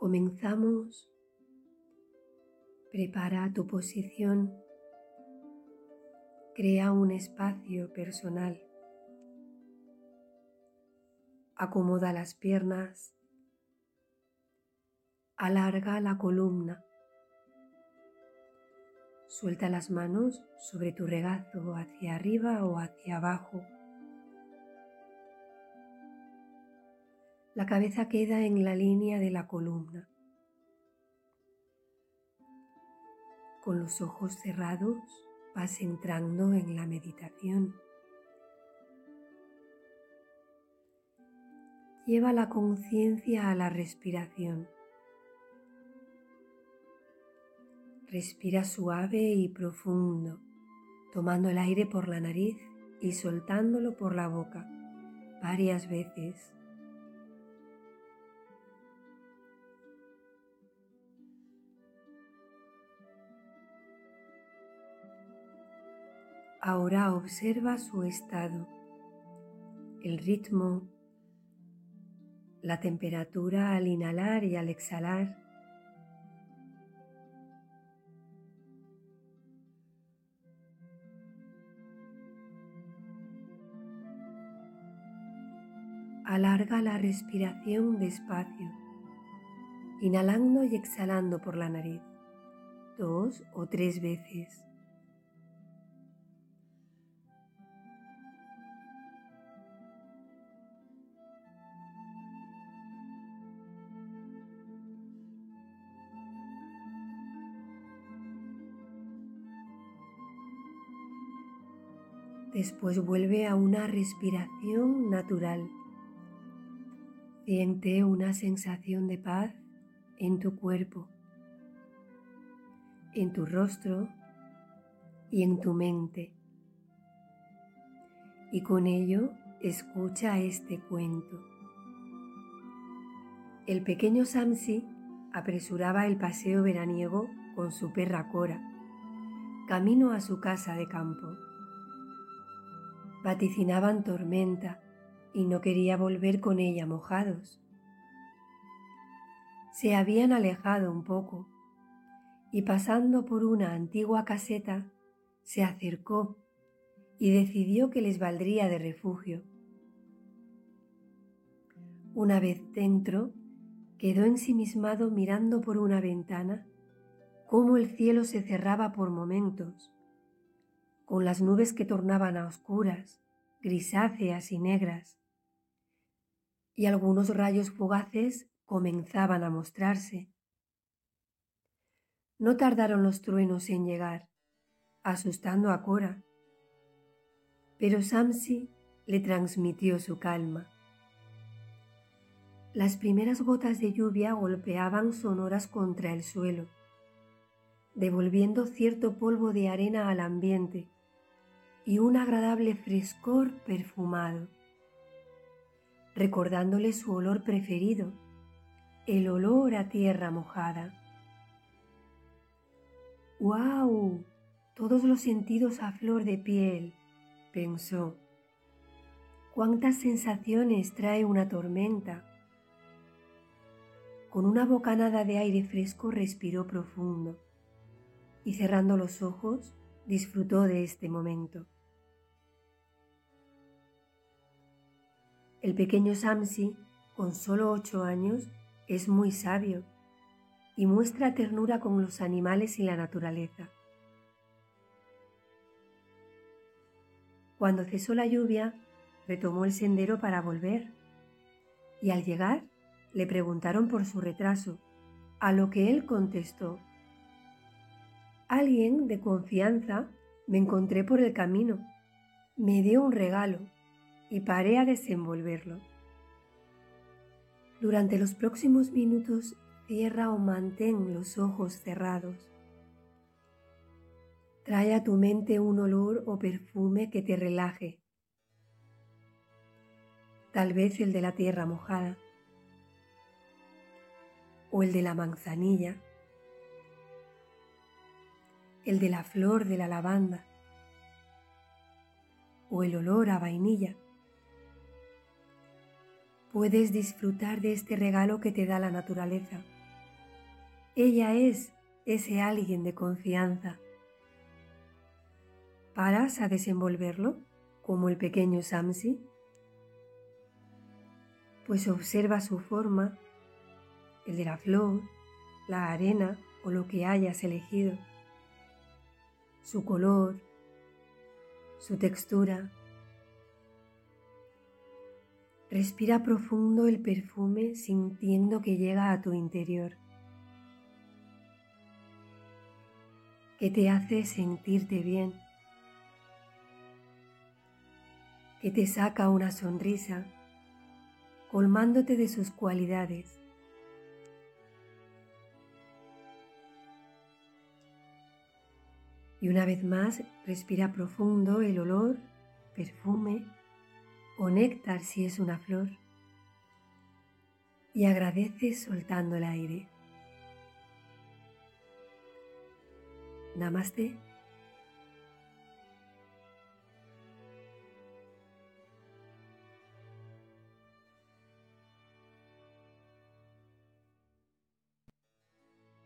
Comenzamos. Prepara tu posición. Crea un espacio personal. Acomoda las piernas. Alarga la columna. Suelta las manos sobre tu regazo hacia arriba o hacia abajo. La cabeza queda en la línea de la columna. Con los ojos cerrados vas entrando en la meditación. Lleva la conciencia a la respiración. Respira suave y profundo, tomando el aire por la nariz y soltándolo por la boca varias veces. Ahora observa su estado, el ritmo, la temperatura al inhalar y al exhalar. Alarga la respiración despacio, inhalando y exhalando por la nariz dos o tres veces. Después vuelve a una respiración natural. Siente una sensación de paz en tu cuerpo, en tu rostro y en tu mente. Y con ello escucha este cuento. El pequeño Samsi apresuraba el paseo veraniego con su perra Cora, camino a su casa de campo vaticinaban tormenta y no quería volver con ella mojados. Se habían alejado un poco y pasando por una antigua caseta se acercó y decidió que les valdría de refugio. Una vez dentro, quedó ensimismado mirando por una ventana cómo el cielo se cerraba por momentos con las nubes que tornaban a oscuras, grisáceas y negras, y algunos rayos fugaces comenzaban a mostrarse. No tardaron los truenos en llegar, asustando a Cora, pero Samsi le transmitió su calma. Las primeras gotas de lluvia golpeaban sonoras contra el suelo, devolviendo cierto polvo de arena al ambiente y un agradable frescor perfumado, recordándole su olor preferido, el olor a tierra mojada. ¡Guau! Todos los sentidos a flor de piel, pensó. ¿Cuántas sensaciones trae una tormenta? Con una bocanada de aire fresco respiró profundo y cerrando los ojos disfrutó de este momento. El pequeño Samsi, con solo ocho años, es muy sabio y muestra ternura con los animales y la naturaleza. Cuando cesó la lluvia, retomó el sendero para volver y al llegar le preguntaron por su retraso, a lo que él contestó, Alguien de confianza me encontré por el camino, me dio un regalo y paré a desenvolverlo. Durante los próximos minutos cierra o mantén los ojos cerrados. Trae a tu mente un olor o perfume que te relaje. Tal vez el de la tierra mojada o el de la manzanilla, el de la flor de la lavanda o el olor a vainilla puedes disfrutar de este regalo que te da la naturaleza ella es ese alguien de confianza. ¿Paras a desenvolverlo como el pequeño Samsi? Pues observa su forma, el de la flor, la arena o lo que hayas elegido, su color, su textura. Respira profundo el perfume sintiendo que llega a tu interior, que te hace sentirte bien, que te saca una sonrisa, colmándote de sus cualidades. Y una vez más, respira profundo el olor, perfume o néctar si es una flor. Y agradece soltando el aire. Namaste.